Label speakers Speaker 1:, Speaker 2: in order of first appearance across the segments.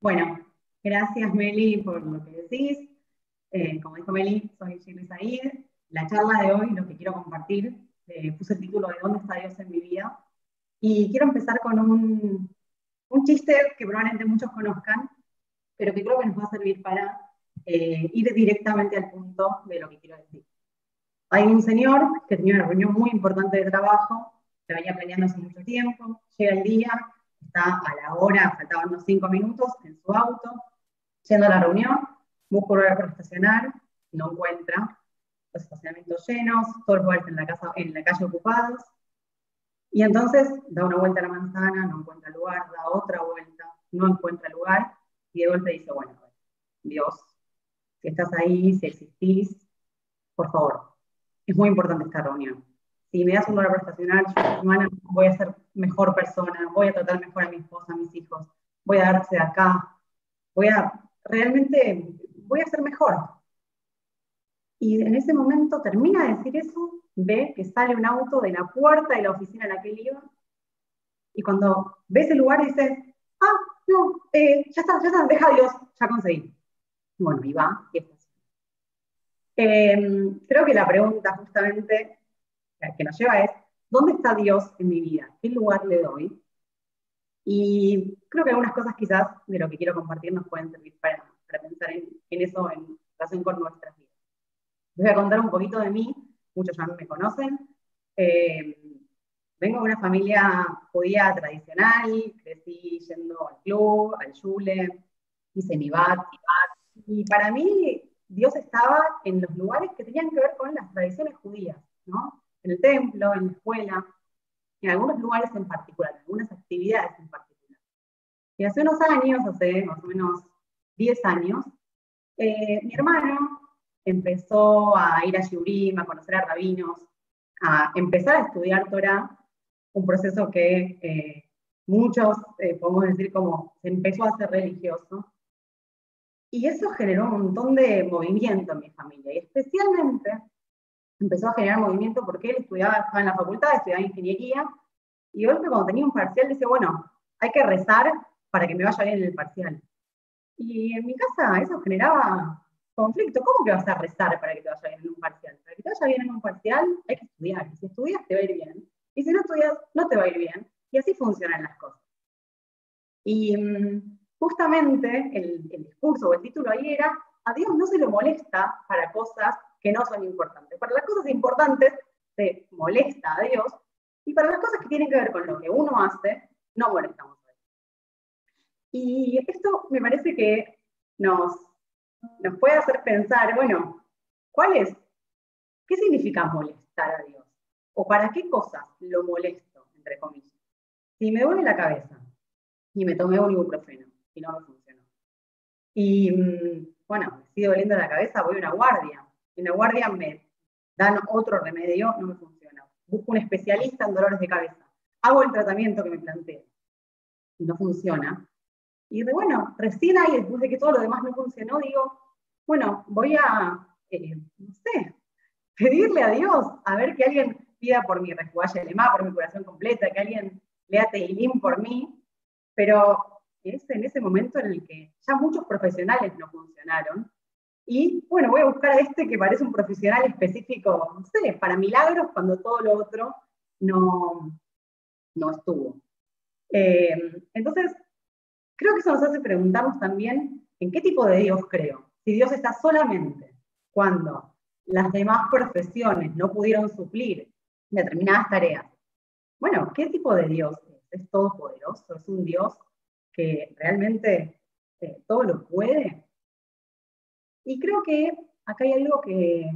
Speaker 1: Bueno, gracias Meli por lo que decís. Eh, como dijo Meli, soy Jimmy Said. La charla de hoy, lo que quiero compartir, eh, puse el título de ¿Dónde está Dios en mi vida? Y quiero empezar con un, un chiste que probablemente muchos conozcan, pero que creo que nos va a servir para eh, ir directamente al punto de lo que quiero decir. Hay un señor que tenía una reunión muy importante de trabajo, se venía planeando hace mucho tiempo, llega el día, está a la hora, faltaban unos cinco minutos en su auto, yendo a la reunión, busca un lugar para estacionar, no encuentra, los estacionamientos llenos, todos los lugares en la, casa, en la calle ocupados, y entonces da una vuelta a la manzana, no encuentra lugar, da otra vuelta, no encuentra lugar, y de golpe dice, bueno, Dios, si estás ahí, si existís, por favor, es muy importante esta reunión si me das un lugar para estacionar, yo semana voy a ser mejor persona, voy a tratar mejor a mi esposa, a mis hijos, voy a darse de acá, voy a, realmente, voy a ser mejor. Y en ese momento termina de decir eso, ve que sale un auto de la puerta de la oficina en la que él iba, y cuando ve ese lugar dice, ah, no, eh, ya está, ya está, deja Dios, ya conseguí. Bueno, y va, y. Eh, creo que la pregunta justamente que nos lleva es, ¿dónde está Dios en mi vida? ¿Qué lugar le doy? Y creo que algunas cosas quizás de lo que quiero compartir nos pueden servir para, pensar en, eso en relación con nuestras vidas. Les voy a contar un poquito de mí, muchos ya me conocen. Eh, vengo de una familia judía tradicional, crecí yendo al club, al shule, hice mi bat, y para mí Dios estaba en los lugares que tenían que ver con las tradiciones judías, ¿no? El templo, en la escuela, en algunos lugares en particular, en algunas actividades en particular. Y hace unos años, hace más o menos 10 años, eh, mi hermano empezó a ir a Shurim, a conocer a rabinos, a empezar a estudiar Torah, un proceso que eh, muchos eh, podemos decir como se empezó a hacer religioso. Y eso generó un montón de movimiento en mi familia, y especialmente empezó a generar movimiento porque él estudiaba, estaba en la facultad, estudiaba ingeniería, y hoy cuando tenía un parcial dice, bueno, hay que rezar para que me vaya bien en el parcial. Y en mi casa eso generaba conflicto. ¿Cómo que vas a rezar para que te vaya bien en un parcial? Para que te vaya bien en un parcial hay que estudiar. Si estudias te va a ir bien. Y si no estudias, no te va a ir bien. Y así funcionan las cosas. Y mm, justamente el, el discurso o el título ahí era, a Dios no se lo molesta para cosas que no son importantes. Para las cosas importantes se molesta a Dios y para las cosas que tienen que ver con lo que uno hace, no molestamos a Dios. Y esto me parece que nos, nos puede hacer pensar, bueno, ¿cuál? ¿Qué significa molestar a Dios? ¿O para qué cosas lo molesto, entre comillas? Si me duele la cabeza y me tomé un ibuprofeno y no me funcionó. Y mm, bueno, me sigue doliendo la cabeza, voy a una guardia en la guardia me dan otro remedio, no me funciona. Busco un especialista en dolores de cabeza. Hago el tratamiento que me planteo y no funciona. Y de bueno, recién ahí, después de que todo lo demás no funcionó, digo, bueno, voy a, eh, no sé, pedirle a Dios, a ver que alguien pida por mi resguaje lema, por mi curación completa, que alguien lea Teilín por mí, pero es en ese momento en el que ya muchos profesionales no funcionaron, y bueno, voy a buscar a este que parece un profesional específico, no sé, para milagros cuando todo lo otro no, no estuvo. Eh, entonces, creo que eso nos hace preguntarnos también en qué tipo de Dios creo. Si Dios está solamente cuando las demás profesiones no pudieron suplir determinadas tareas. Bueno, ¿qué tipo de Dios es? ¿Es todopoderoso? ¿Es un Dios que realmente eh, todo lo puede? Y creo que acá hay algo que,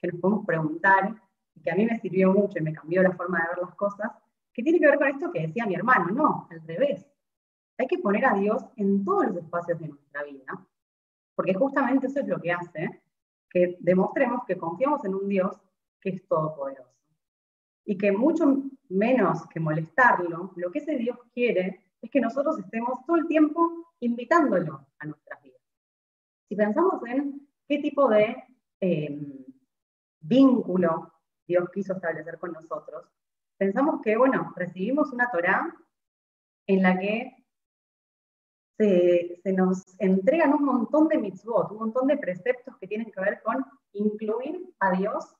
Speaker 1: nos podemos preguntar, y que a mí me sirvió mucho y me cambió la forma de ver las cosas, que tiene que ver con esto que decía mi hermano, no, al revés. Hay que poner a Dios en todos los espacios de nuestra vida, porque justamente eso es lo que hace que demostremos que confiamos en un Dios que es todopoderoso. Y que mucho menos que molestarlo, lo que ese Dios quiere es que nosotros estemos todo el tiempo invitándolo a nuestras. Si pensamos en qué tipo de em, vínculo Dios quiso establecer con nosotros, pensamos que, bueno, recibimos una Torá en la que se, nos entregan un montón de mitzvot, un montón de preceptos que tienen que ver con incluir a Dios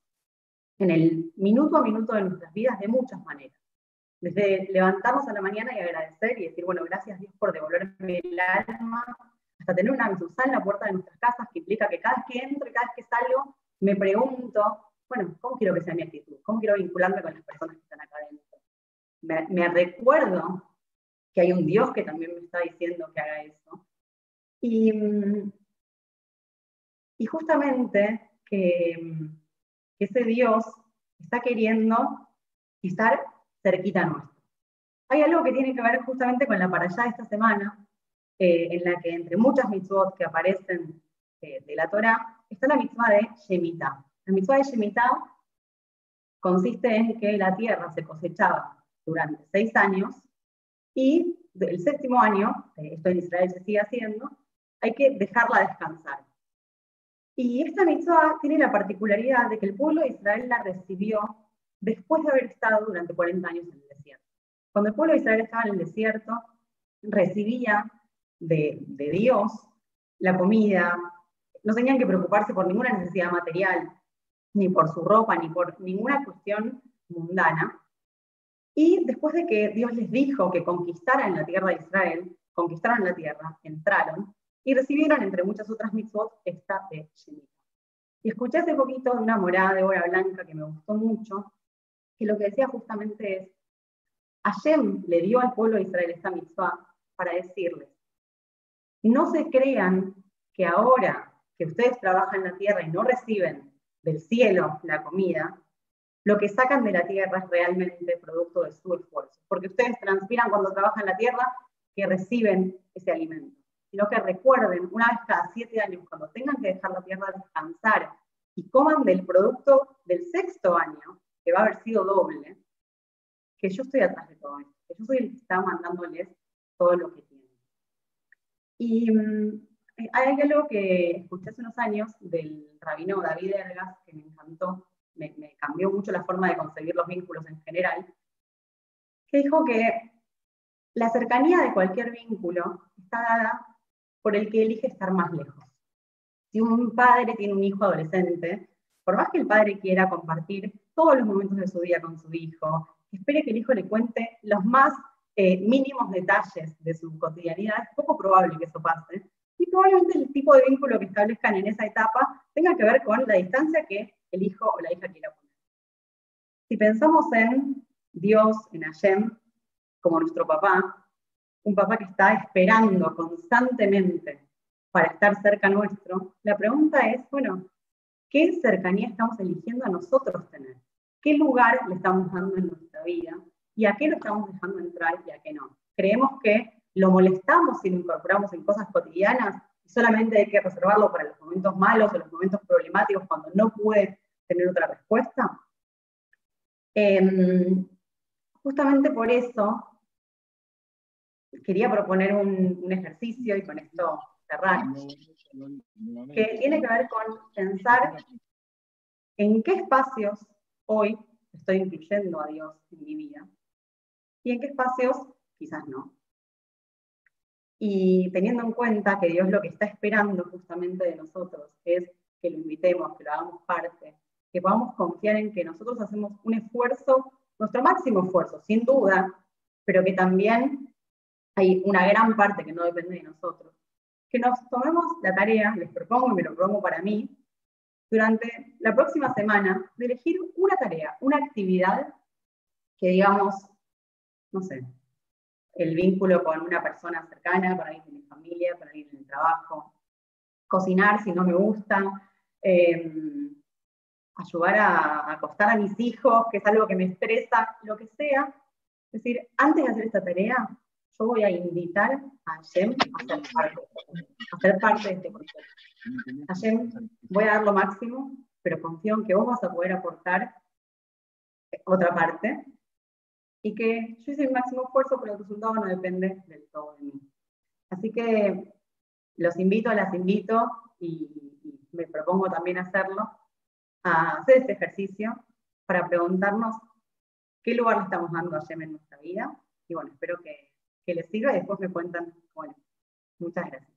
Speaker 1: en el minuto a minuto de nuestras vidas de muchas maneras. Desde levantarnos a la mañana y agradecer y decir, bueno, gracias Dios por devolverme el alma, hasta tener una mezuzá en la puerta de nuestras casas, que implica que cada vez que entro y cada vez que salgo, me pregunto, bueno, ¿cómo quiero que sea mi actitud? ¿Cómo quiero vincularme con las personas que están acá adentro? Me, recuerdo que hay un Dios que también me está diciendo que haga eso. Y, y justamente que, ese Dios está queriendo estar cerquita nuestro. Hay algo que tiene que ver justamente con la para allá de esta semana, eh, en la que entre muchas mitzvot que aparecen eh, de la Torah, está la mitzvah de Shemitah. La mitzvah de Shemitah consiste en que la tierra se cosechaba durante seis años y el séptimo año, esto en Israel se sigue haciendo, hay que dejarla descansar. Y esta mitzvah tiene la particularidad de que el pueblo de Israel la recibió después de haber estado durante 40 años en el desierto. Cuando el pueblo de Israel estaba en el desierto, recibía de, de Dios la comida, no tenían que preocuparse por ninguna necesidad material, ni por su ropa, ni por ninguna cuestión mundana, y después de que Dios les dijo que conquistaran la tierra de Israel, conquistaron la tierra, entraron y recibieron, entre muchas otras mitzvot, esta de Shemitah. Y escuché hace poquito una morada de hora blanca que me gustó mucho, que lo que decía justamente es, Hashem le dio al pueblo de Israel esta mitzvah para decirles, no se crean que ahora que ustedes trabajan la tierra y no reciben del cielo la comida, lo que sacan de la tierra es realmente producto de su esfuerzo, porque ustedes transpiran cuando trabajan en la tierra que reciben ese alimento, sino que recuerden una vez cada siete años, cuando tengan que dejar la tierra descansar y coman del producto del sexto año, que va a haber sido doble, que yo estoy atrás de todo esto, que yo soy el que está mandándoles todo lo que. Y mm, hay algo que escuché hace unos años del rabino David Ergas, que me encantó, me, cambió mucho la forma de concebir los vínculos en general, que dijo que la cercanía de cualquier vínculo está dada por el que elige estar más lejos. Si un padre tiene un hijo adolescente, por más que el padre quiera compartir todos los momentos de su día con su hijo, espere que el hijo le cuente los más eh, mínimos detalles de su cotidianidad, es poco probable que eso pase. Y probablemente el tipo de vínculo que establezcan en esa etapa tenga que ver con la distancia que el hijo o la hija quiera poner. Si pensamos en Dios, en Hashem, como nuestro papá, un papá que está esperando constantemente para estar cerca nuestro, la pregunta es, bueno, ¿qué cercanía estamos eligiendo a nosotros tener? ¿Qué lugar le estamos dando en nuestra vida? ¿Y a qué lo estamos dejando entrar y a qué no? Creemos que lo molestamos si lo incorporamos en cosas cotidianas y solamente hay que reservarlo para los momentos malos o los momentos problemáticos cuando no puede tener otra respuesta. Em, justamente por eso quería proponer un, ejercicio y con esto cerrar, que tiene que ver con pensar en qué espacios hoy estoy incluyendo a Dios en mi vida y en qué espacios quizás no. Y teniendo en cuenta que Dios lo que está esperando justamente de nosotros es que lo invitemos, que lo hagamos parte, que podamos confiar en que nosotros hacemos un esfuerzo, nuestro máximo esfuerzo, sin duda, pero que también hay una gran parte que no depende de nosotros. Que nos tomemos la tarea, les propongo y me lo propongo para mí, durante la próxima semana, de elegir una tarea, una actividad que digamos, no sé, el vínculo con una persona cercana, para alguien de mi familia, para alguien en el trabajo, cocinar si no me gusta, eh, ayudar a, acostar a mis hijos, que es algo que me estresa, lo que sea. Es decir, antes de hacer esta tarea, yo voy a invitar a Jem a ser parte, a de este proceso. A Jem voy a dar lo máximo, pero confío en que vos vas a poder aportar otra parte y que yo hice el máximo esfuerzo, pero el resultado no depende del todo de mí. Así que los invito, las invito y, me propongo también hacerlo a hacer este ejercicio para preguntarnos qué lugar le estamos dando a Yem en nuestra vida. Y bueno, espero que, que les sirva y después me cuentan, bueno, Muchas gracias.